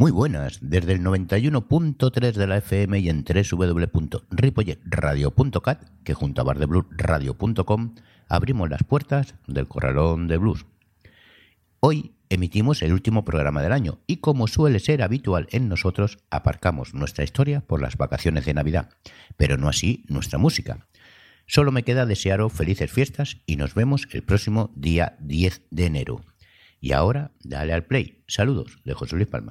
Muy buenas, desde el 91.3 de la FM y en www.ripolletradio.cat, que junto a bardebluesradio.com abrimos las puertas del Corralón de Blues. Hoy emitimos el último programa del año y como suele ser habitual en nosotros, aparcamos nuestra historia por las vacaciones de Navidad, pero no así nuestra música. Solo me queda desearos felices fiestas y nos vemos el próximo día 10 de enero. Y ahora, dale al play. Saludos de José Luis Palma.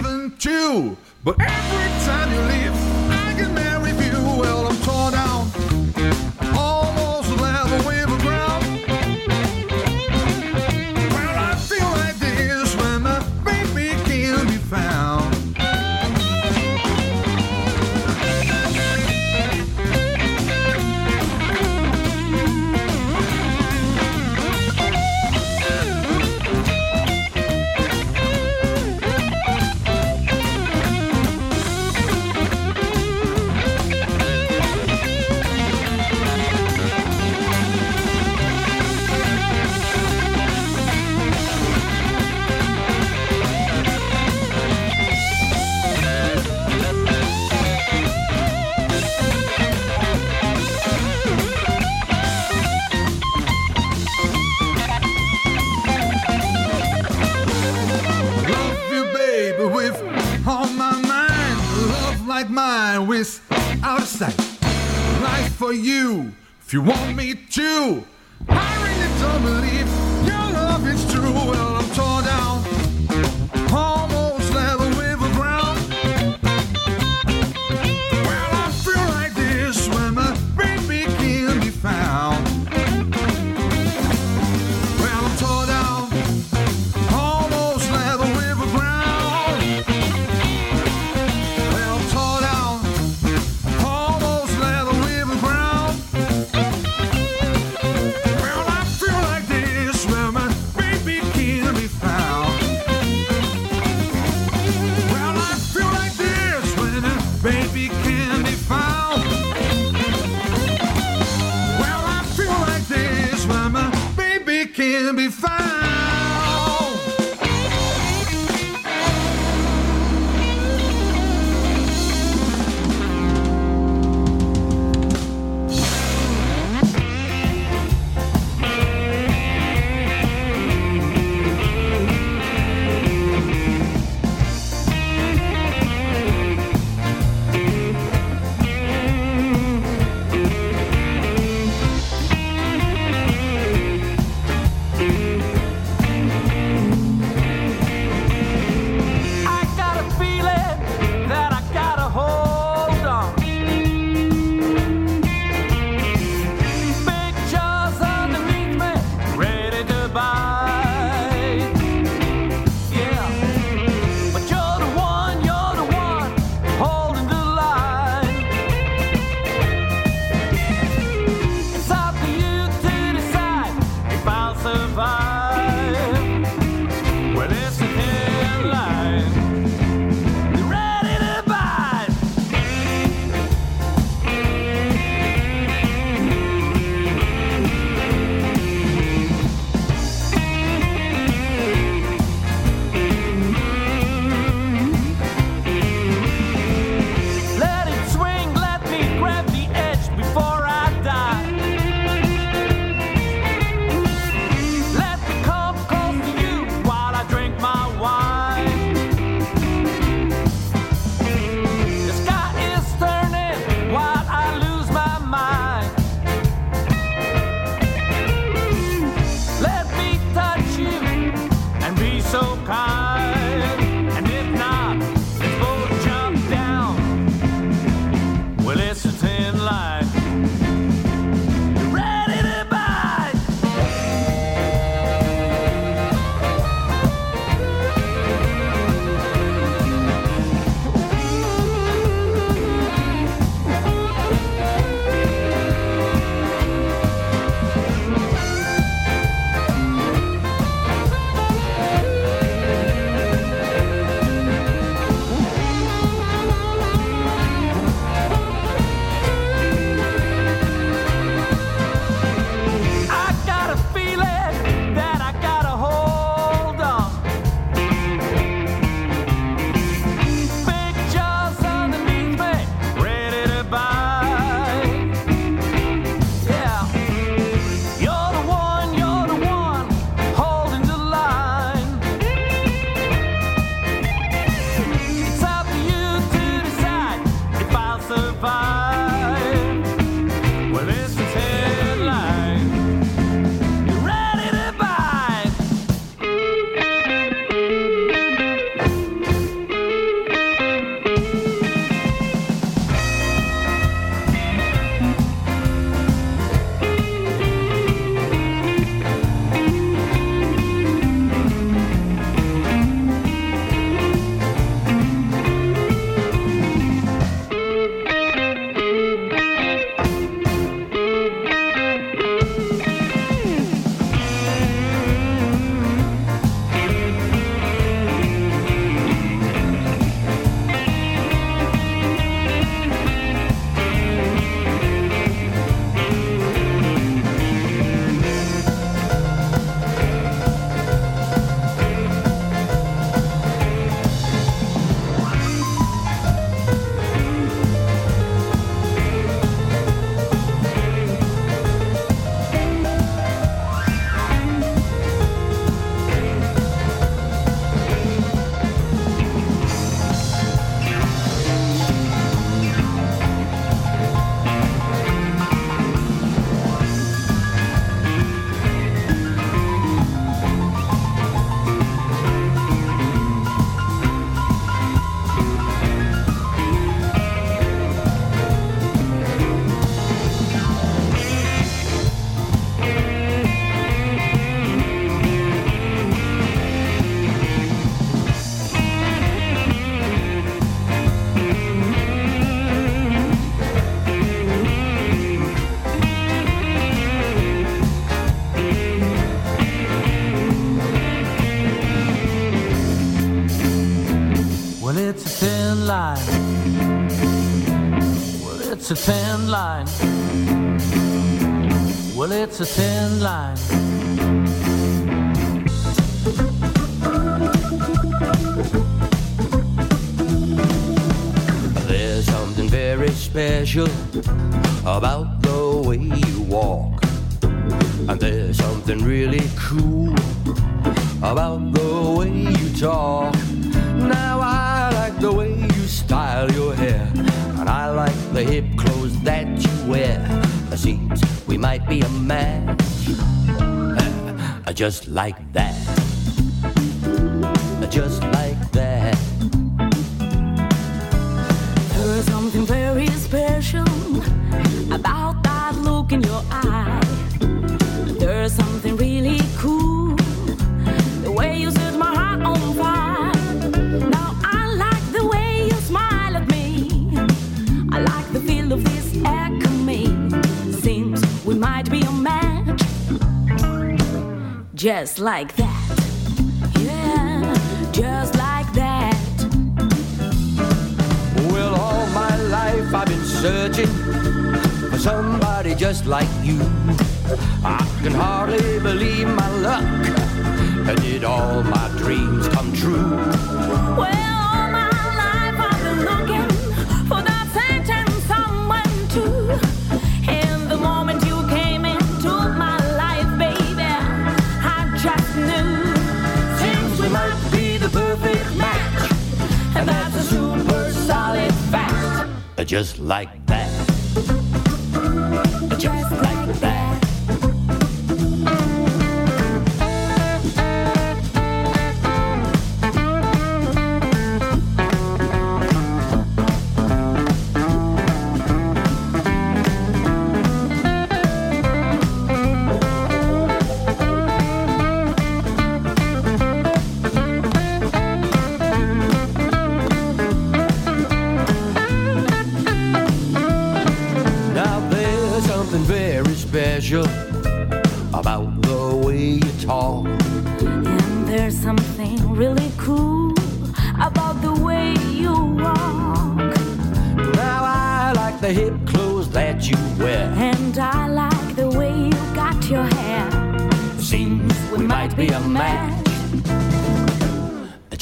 if you want me can be found. it's a thin line. Well, it's a thin line. There's something very special about the way you walk. And there's something really cool about the way you talk. Now I like the way you style your hair, and I like the hip might be a man just like that just like that. There is something very special just like that. Yeah, just like that. Well, all my life I've been searching for somebody just like you. I can hardly believe my luck. And did all my dreams come true? Well, just like that. Just like that.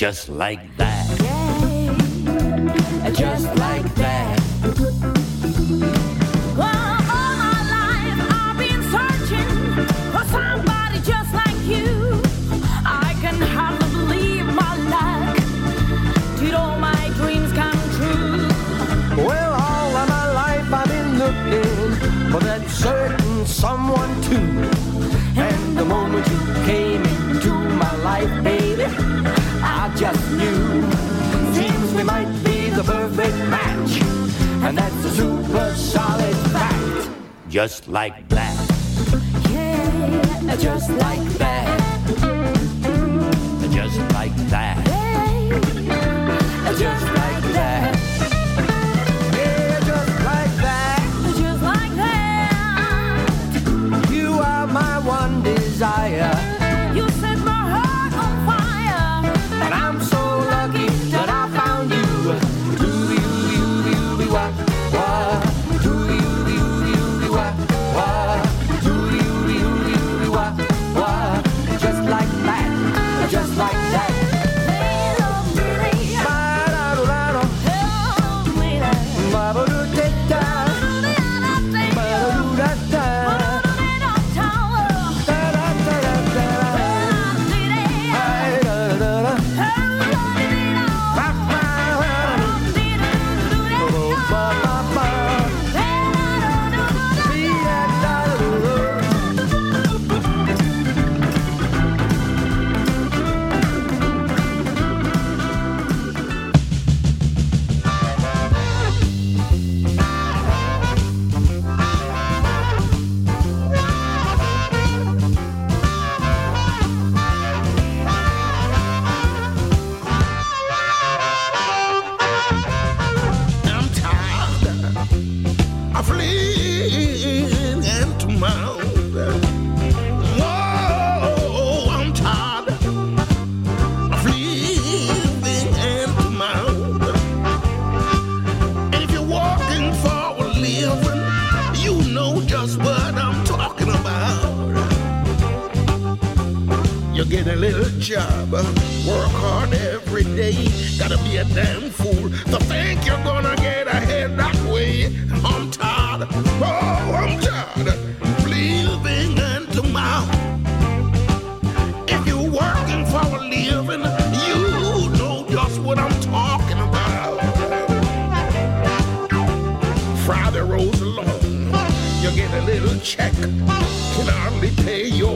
just like that.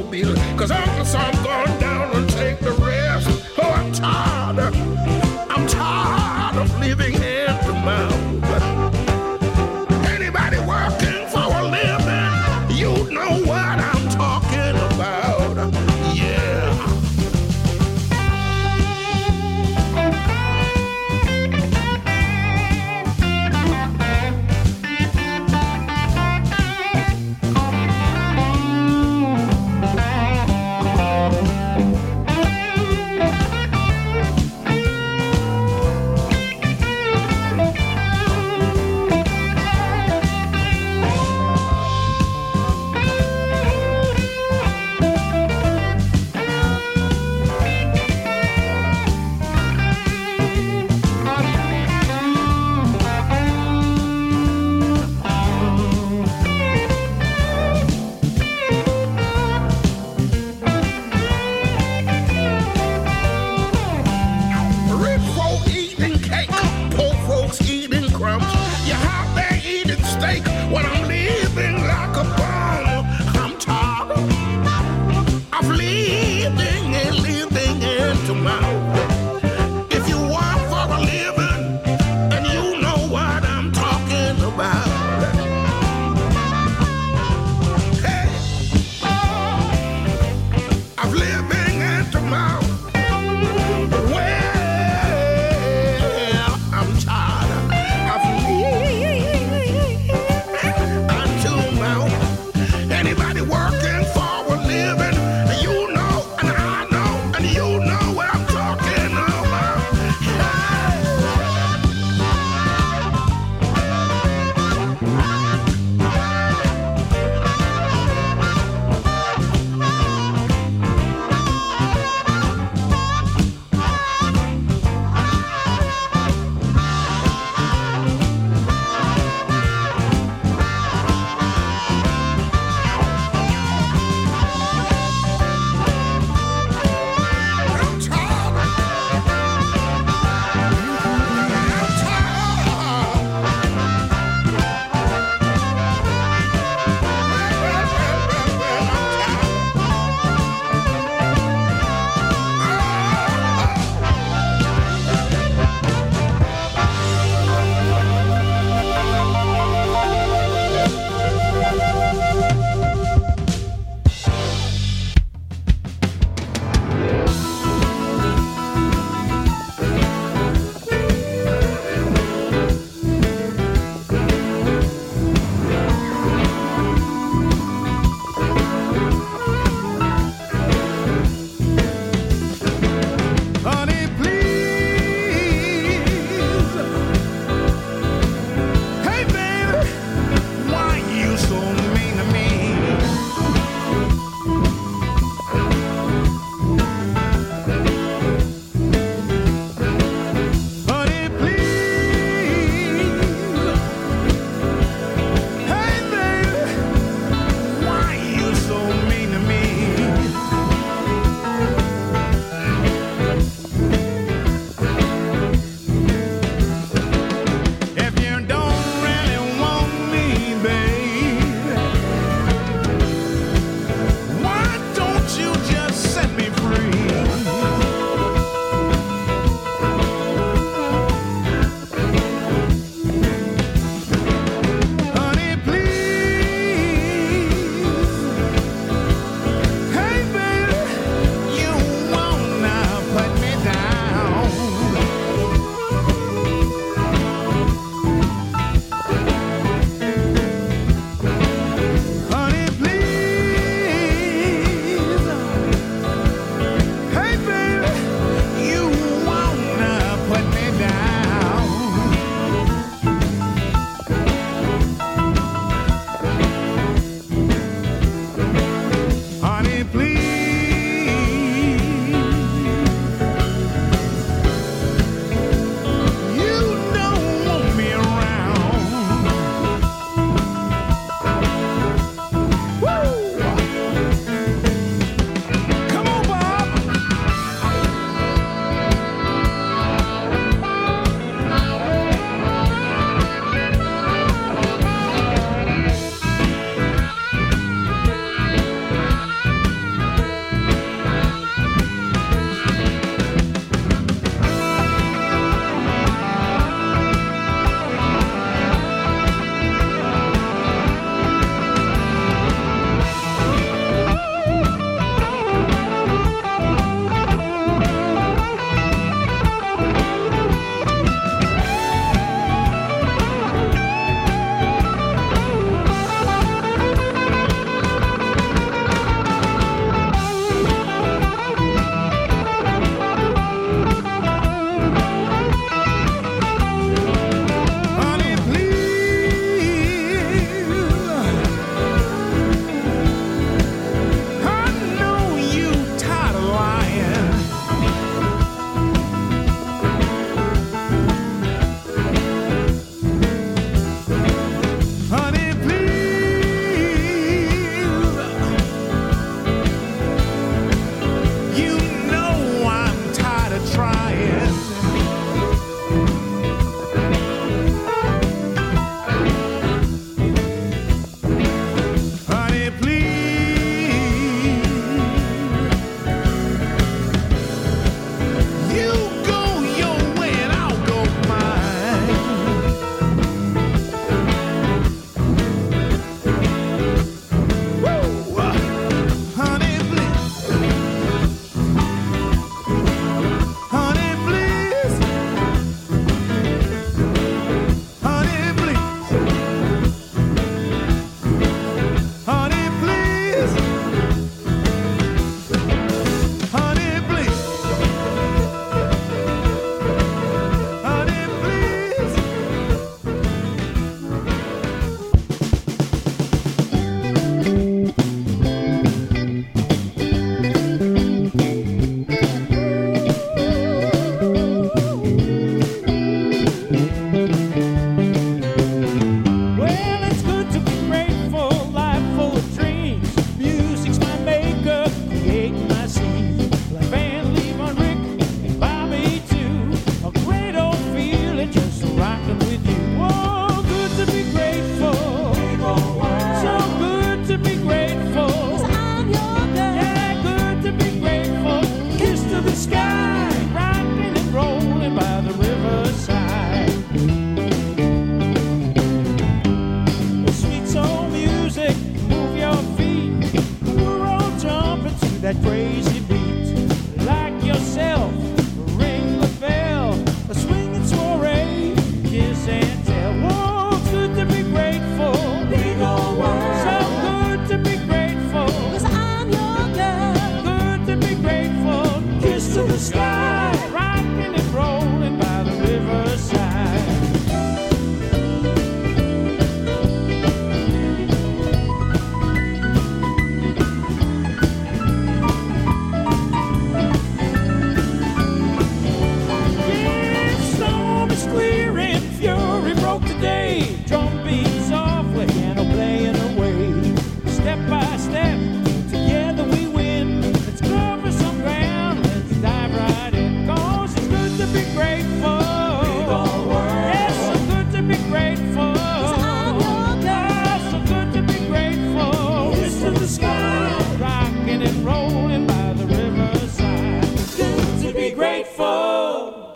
your. Cause officer, I'm going down and take the rest. Oh, I'm tired. I'm tired of living.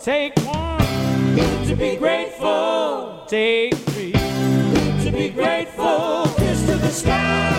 Take one to be grateful. Take three to be grateful. Kiss to the sky.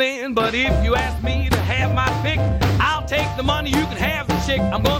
man, but if you ask me to have my pick, I'll take the money. You can have the chick. I'm gonna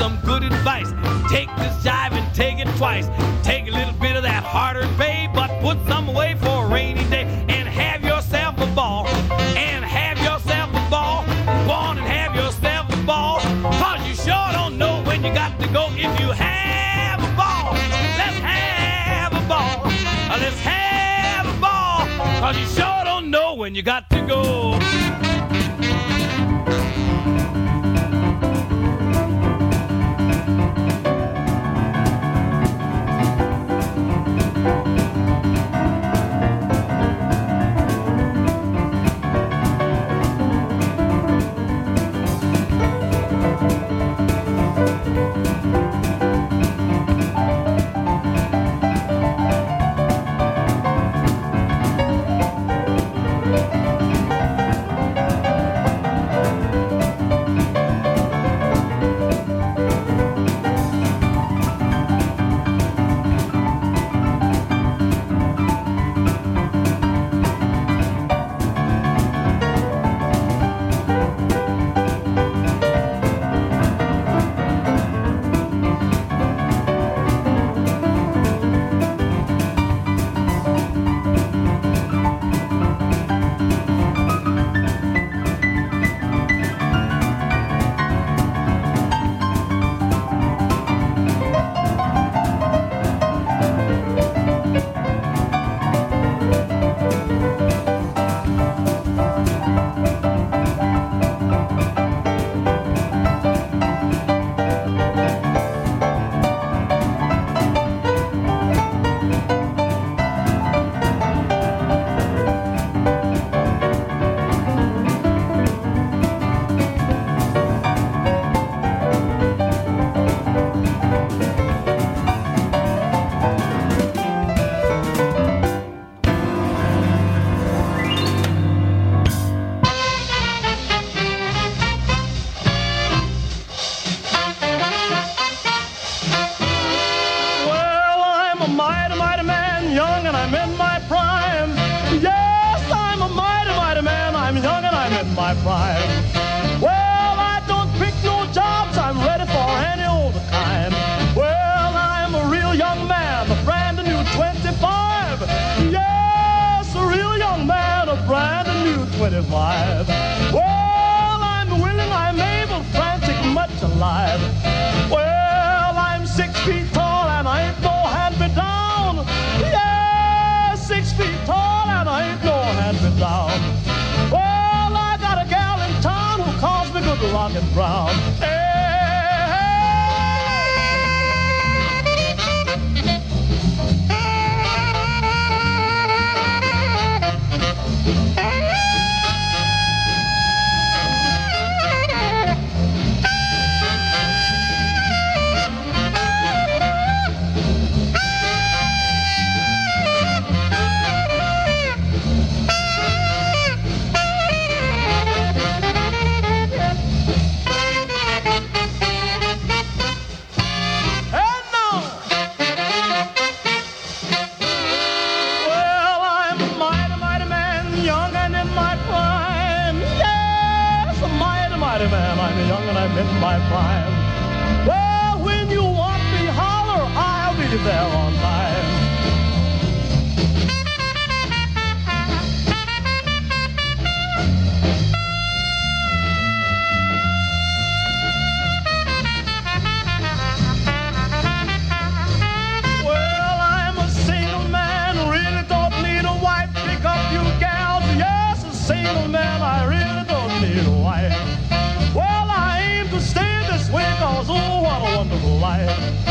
some good advice. Take this jive and take it twice. Take a little bit of that hard-earned. A